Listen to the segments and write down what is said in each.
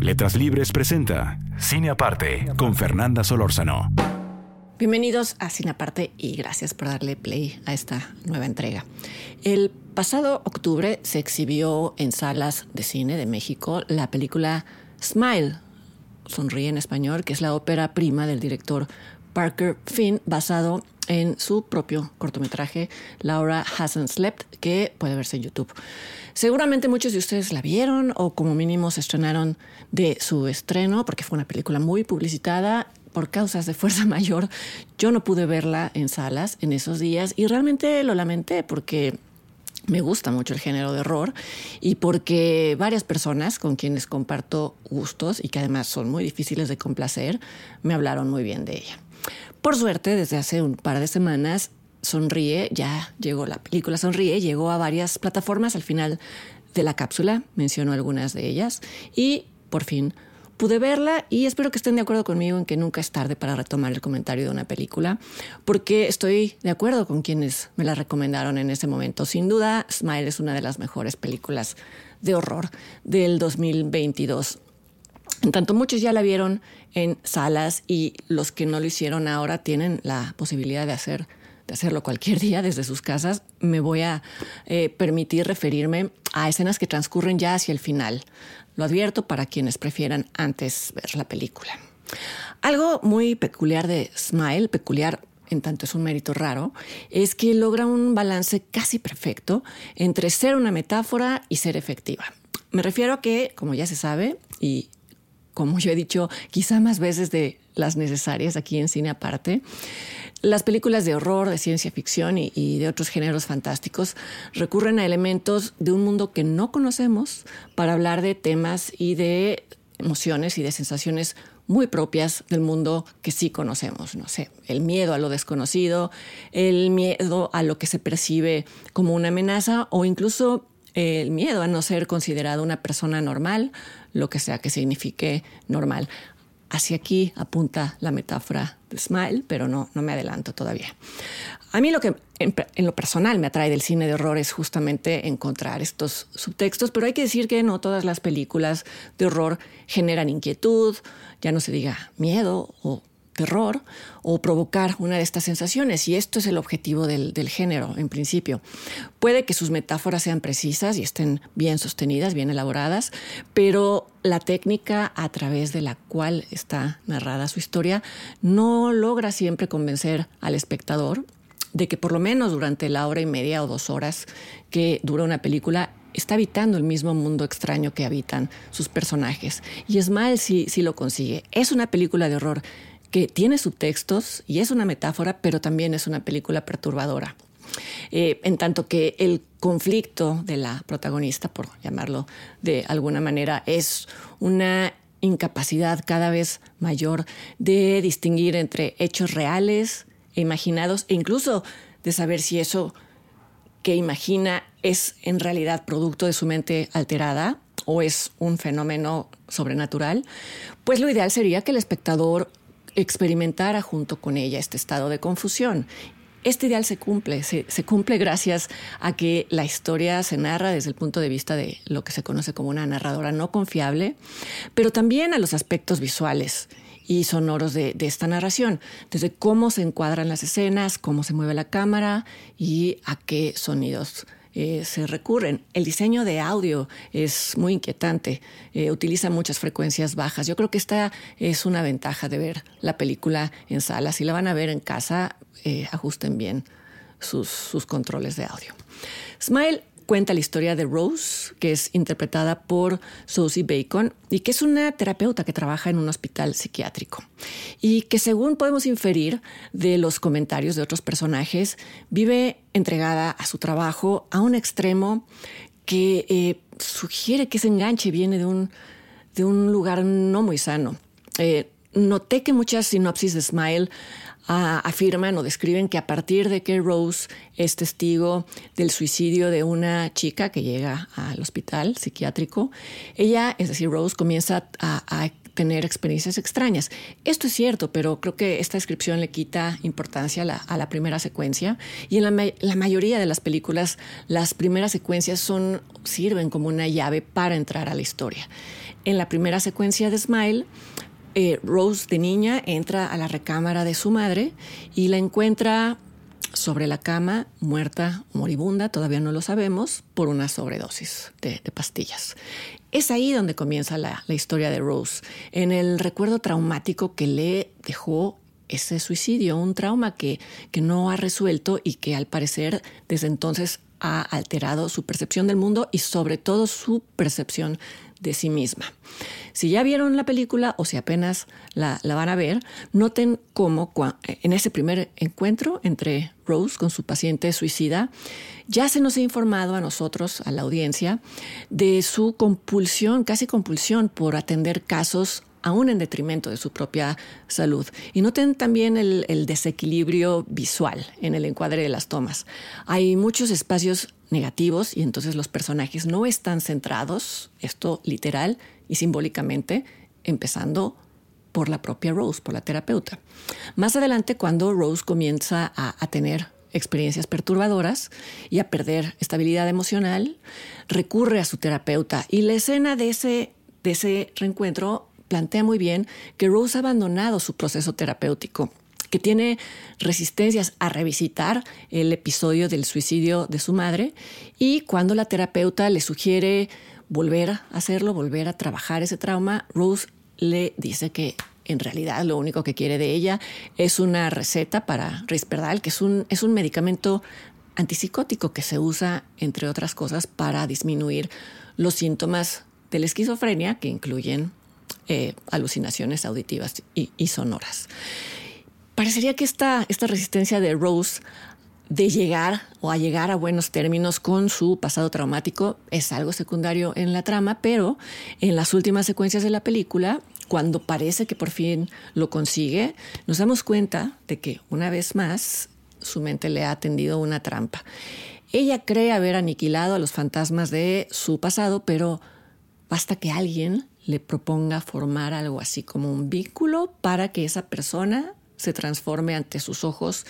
Letras Libres presenta Cine Aparte con Fernanda Solórzano. Bienvenidos a Cine Aparte y gracias por darle play a esta nueva entrega. El pasado octubre se exhibió en salas de cine de México la película Smile, Sonríe en español, que es la ópera prima del director Parker Finn, basado en su propio cortometraje Laura Hasn't Slept, que puede verse en YouTube. Seguramente muchos de ustedes la vieron o como mínimo se estrenaron de su estreno, porque fue una película muy publicitada. Por causas de fuerza mayor, yo no pude verla en salas en esos días y realmente lo lamenté porque me gusta mucho el género de horror y porque varias personas con quienes comparto gustos y que además son muy difíciles de complacer, me hablaron muy bien de ella. Por suerte, desde hace un par de semanas, Sonríe, ya llegó la película Sonríe, llegó a varias plataformas al final de la cápsula, menciono algunas de ellas, y por fin pude verla y espero que estén de acuerdo conmigo en que nunca es tarde para retomar el comentario de una película, porque estoy de acuerdo con quienes me la recomendaron en ese momento. Sin duda, Smile es una de las mejores películas de horror del 2022. En tanto, muchos ya la vieron en salas y los que no lo hicieron ahora tienen la posibilidad de hacer de hacerlo cualquier día desde sus casas, me voy a eh, permitir referirme a escenas que transcurren ya hacia el final. Lo advierto para quienes prefieran antes ver la película. Algo muy peculiar de Smile, peculiar en tanto es un mérito raro, es que logra un balance casi perfecto entre ser una metáfora y ser efectiva. Me refiero a que, como ya se sabe, y como yo he dicho quizá más veces de las necesarias aquí en cine aparte, las películas de horror, de ciencia ficción y, de otros géneros fantásticos recurren a elementos de un mundo que no conocemos para hablar de temas y de emociones y de sensaciones muy propias del mundo que sí conocemos. No sé, el miedo a lo desconocido, el miedo a lo que se percibe como una amenaza o incluso el miedo a no ser considerado una persona normal, lo que sea que signifique normal. Hacia aquí apunta la metáfora de Smile, pero no, no me adelanto todavía. A mí lo que en, lo personal me atrae del cine de horror es justamente encontrar estos subtextos, pero hay que decir que no todas las películas de horror generan inquietud, ya no se diga miedo o terror o provocar una de estas sensaciones. Y esto es el objetivo del, género, en principio. Puede que sus metáforas sean precisas y estén bien sostenidas, bien elaboradas, pero la técnica a través de la cual está narrada su historia no logra siempre convencer al espectador de que por lo menos durante la hora y media o dos horas que dura una película está habitando el mismo mundo extraño que habitan sus personajes. Y Smile sí, sí lo consigue. Es una película de horror que tiene subtextos y es una metáfora, pero también es una película perturbadora. Eh, en tanto que el conflicto de la protagonista, por llamarlo de alguna manera, es una incapacidad cada vez mayor de distinguir entre hechos reales e imaginados e incluso de saber si eso que imagina es en realidad producto de su mente alterada o es un fenómeno sobrenatural, pues lo ideal sería que el espectador experimentara junto con ella este estado de confusión. Este ideal se cumple, se, cumple gracias a que la historia se narra desde el punto de vista de lo que se conoce como una narradora no confiable, pero también a los aspectos visuales y sonoros de, de, esta narración, desde cómo se encuadran las escenas, cómo se mueve la cámara y a qué sonidos eh, se recurren. El diseño de audio es muy inquietante, eh, utiliza muchas frecuencias bajas. Yo creo que esta es una ventaja de ver la película en sala. Si la van a ver en casa, eh, ajusten bien sus, sus controles de audio. Smile cuenta la historia de Rose, que es interpretada por Susie Bacon y que es una terapeuta que trabaja en un hospital psiquiátrico y que según podemos inferir de los comentarios de otros personajes, vive entregada a su trabajo a un extremo que eh, sugiere que ese enganche viene de un, de un lugar no muy sano. Eh, noté que muchas sinopsis de Smile afirman o describen que a partir de que Rose es testigo del suicidio de una chica que llega al hospital psiquiátrico, ella, es decir, Rose, comienza a, a tener experiencias extrañas. Esto es cierto, pero creo que esta descripción le quita importancia a la, primera secuencia. Y en la, mayoría de las películas, las primeras secuencias son, sirven como una llave para entrar a la historia. En la primera secuencia de Smile, eh, Rose de niña entra a la recámara de su madre y la encuentra sobre la cama, muerta, moribunda, todavía no lo sabemos, por una sobredosis de, pastillas. Es ahí donde comienza la, historia de Rose, en el recuerdo traumático que le dejó ese suicidio, un trauma que, que no ha resuelto y que al parecer desde entonces ha alterado su percepción del mundo y sobre todo su percepción de sí misma. Si ya vieron la película o si apenas la, van a ver, noten cómo en ese primer encuentro entre Rose con su paciente suicida, ya se nos ha informado a nosotros, a la audiencia, de su compulsión, casi compulsión por atender casos aún en detrimento de su propia salud. Y noten también el, desequilibrio visual en el encuadre de las tomas. Hay muchos espacios negativos y entonces los personajes no están centrados, esto literal y simbólicamente, empezando por la propia Rose, por la terapeuta. Más adelante, cuando Rose comienza a, tener experiencias perturbadoras y a perder estabilidad emocional, recurre a su terapeuta y la escena de ese, de ese reencuentro plantea muy bien que Rose ha abandonado su proceso terapéutico que tiene resistencias a revisitar el episodio del suicidio de su madre y cuando la terapeuta le sugiere volver a hacerlo, volver a trabajar ese trauma, Rose le dice que en realidad lo único que quiere de ella es una receta para Risperdal, que es un, es un medicamento antipsicótico que se usa, entre otras cosas, para disminuir los síntomas de la esquizofrenia, que incluyen eh, alucinaciones auditivas y, sonoras. Parecería que esta, esta resistencia de Rose de llegar o a llegar a buenos términos con su pasado traumático es algo secundario en la trama, pero en las últimas secuencias de la película, cuando parece que por fin lo consigue, nos damos cuenta de que una vez más su mente le ha tendido una trampa. Ella cree haber aniquilado a los fantasmas de su pasado, pero basta que alguien le proponga formar algo así como un vínculo para que esa persona se transforme ante sus ojos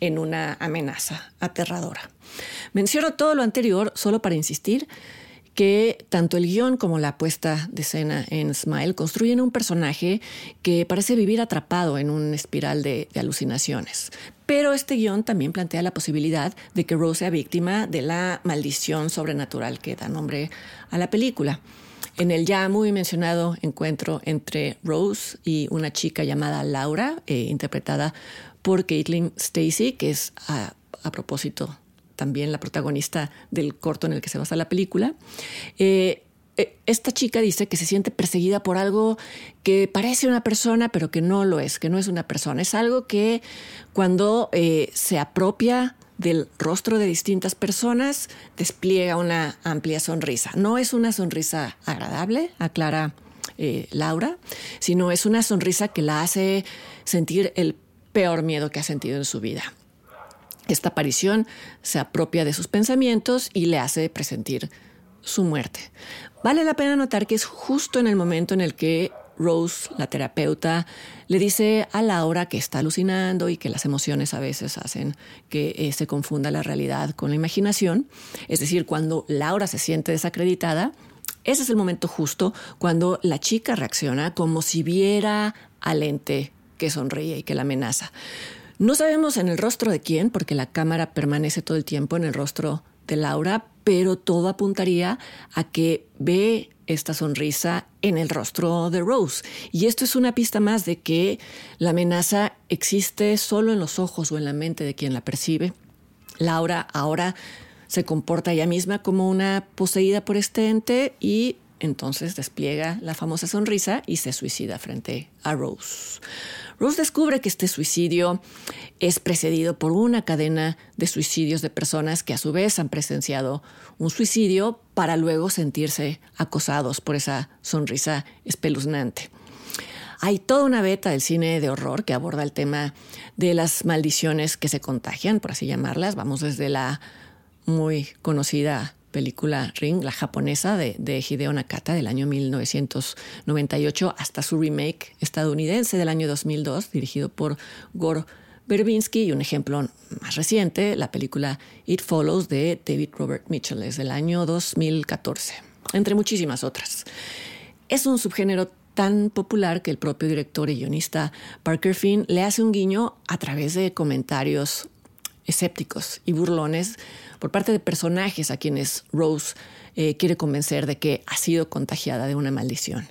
en una amenaza aterradora. Menciono todo lo anterior solo para insistir que tanto el guion como la puesta de escena en Smile construyen un personaje que parece vivir atrapado en una espiral de, de alucinaciones. Pero este guion también plantea la posibilidad de que Rose sea víctima de la maldición sobrenatural que da nombre a la película en el ya muy mencionado encuentro entre Rose y una chica llamada Laura, eh, interpretada por Caitlin Stacy, que es a, propósito también la protagonista del corto en el que se basa la película. Eh, eh, esta chica dice que se siente perseguida por algo que parece una persona, pero que no lo es, que no es una persona. Es algo que cuando se apropia del rostro de distintas personas despliega una amplia sonrisa. No es una sonrisa agradable, aclara eh, Laura, sino es una sonrisa que la hace sentir el peor miedo que ha sentido en su vida. Esta aparición se apropia de sus pensamientos y le hace presentir su muerte. Vale la pena notar que es justo en el momento en el que Rose, la terapeuta, le dice a Laura que está alucinando y que las emociones a veces hacen que eh, se confunda la realidad con la imaginación. Es decir, cuando Laura se siente desacreditada, ese es el momento justo cuando la chica reacciona como si viera al ente que sonríe y que la amenaza. No sabemos en el rostro de quién, porque la cámara permanece todo el tiempo en el rostro de Laura, pero todo apuntaría a que ve esta sonrisa en el rostro de Rose. Y esto es una pista más de que la amenaza existe solo en los ojos o en la mente de quien la percibe. Laura ahora se comporta ella misma como una poseída por este ente y entonces despliega la famosa sonrisa y se suicida frente a Rose. Rose descubre que este suicidio es precedido por una cadena de suicidios de personas que a su vez han presenciado un suicidio para luego sentirse acosados por esa sonrisa espeluznante. Hay toda una beta del cine de horror que aborda el tema de las maldiciones que se contagian, por así llamarlas. Vamos desde la muy conocida película Ring, la japonesa de, Hideo Nakata del año 1998, hasta su remake estadounidense del año 2002, dirigido por Gore Verbinski, y un ejemplo más reciente, la película It Follows de David Robert Mitchell, es del año 2014, entre muchísimas otras. Es un subgénero tan popular que el propio director y guionista Parker Finn le hace un guiño a través de comentarios escépticos y burlones por parte de personajes a quienes Rose eh, quiere convencer de que ha sido contagiada de una maldición.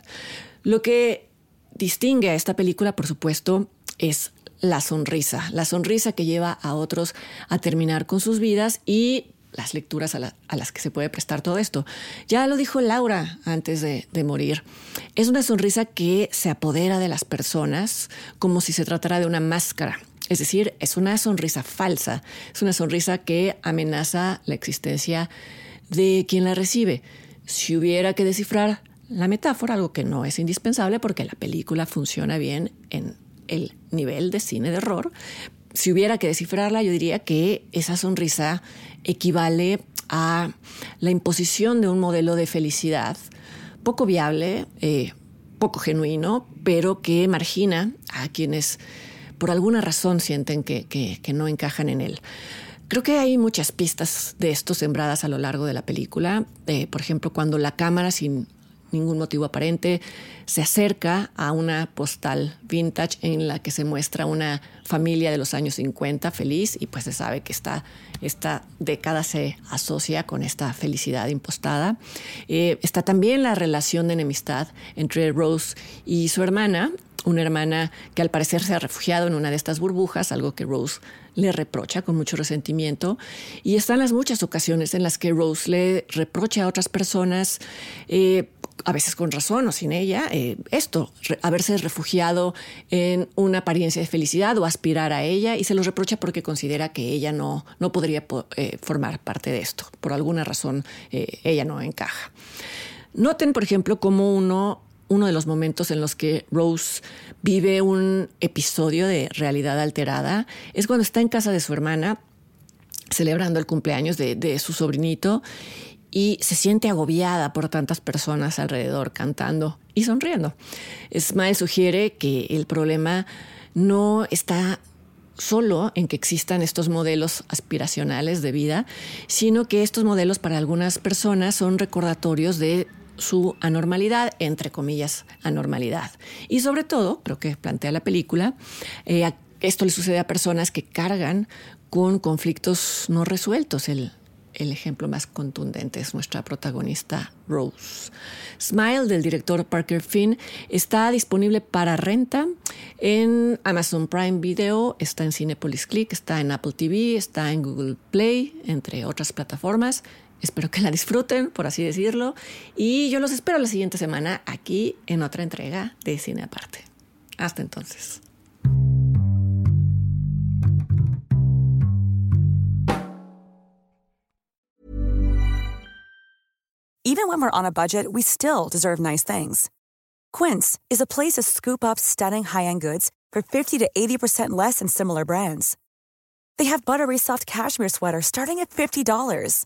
Lo que distingue a esta película, por supuesto, es la sonrisa, la sonrisa que lleva a otros a terminar con sus vidas y las lecturas a, las que se puede prestar todo esto. Ya lo dijo Laura antes de, de, morir. Es una sonrisa que se apodera de las personas como si se tratara de una máscara. Es decir, es una sonrisa falsa, es una sonrisa que amenaza la existencia de quien la recibe. Si hubiera que descifrar la metáfora, algo que no es indispensable porque la película funciona bien en el nivel de cine de horror, si hubiera que descifrarla, yo diría que esa sonrisa equivale a la imposición de un modelo de felicidad poco viable, eh, poco genuino, pero que margina a quienes por alguna razón sienten que, no encajan en él. Creo que hay muchas pistas de esto sembradas a lo largo de la película. Eh, por ejemplo, cuando la cámara, sin ningún motivo aparente, se acerca a una postal vintage en la que se muestra una familia de los años 50 feliz y pues se sabe que esta, esta década se asocia con esta felicidad impostada. Eh, está también la relación de enemistad entre Rose y su hermana, una hermana que al parecer se ha refugiado en una de estas burbujas, algo que Rose le reprocha con mucho resentimiento. Y están las muchas ocasiones en las que Rose le reprocha a otras personas, eh, a veces con razón o sin ella, eh, esto, haberse refugiado en una apariencia de felicidad o aspirar a ella y se lo reprocha porque considera que ella no, no podría eh, formar parte de esto. Por alguna razón ella no encaja. Noten, por ejemplo, cómo uno uno de los momentos en los que Rose vive un episodio de realidad alterada es cuando está en casa de su hermana celebrando el cumpleaños de, su sobrinito y se siente agobiada por tantas personas alrededor cantando y sonriendo. Smile sugiere que el problema no está solo en que existan estos modelos aspiracionales de vida, sino que estos modelos para algunas personas son recordatorios de su anormalidad, entre comillas, anormalidad. Y sobre todo, creo que plantea la película, eh, esto le sucede a personas que cargan con conflictos no resueltos. El, el ejemplo más contundente es nuestra protagonista Rose. Smile del director Parker Finn está disponible para renta en Amazon Prime Video, está en Cinepolis Click, está en Apple TV, está en Google Play, entre otras plataformas. Espero que la disfruten, por así decirlo. Y yo los espero la siguiente semana aquí en otra entrega de Cine Aparte. Hasta entonces. Even when we're on a budget, we still deserve nice things. Quince is a place to scoop up stunning high-end goods for 50 to 80% less than similar brands. They have buttery soft cashmere sweaters starting at $50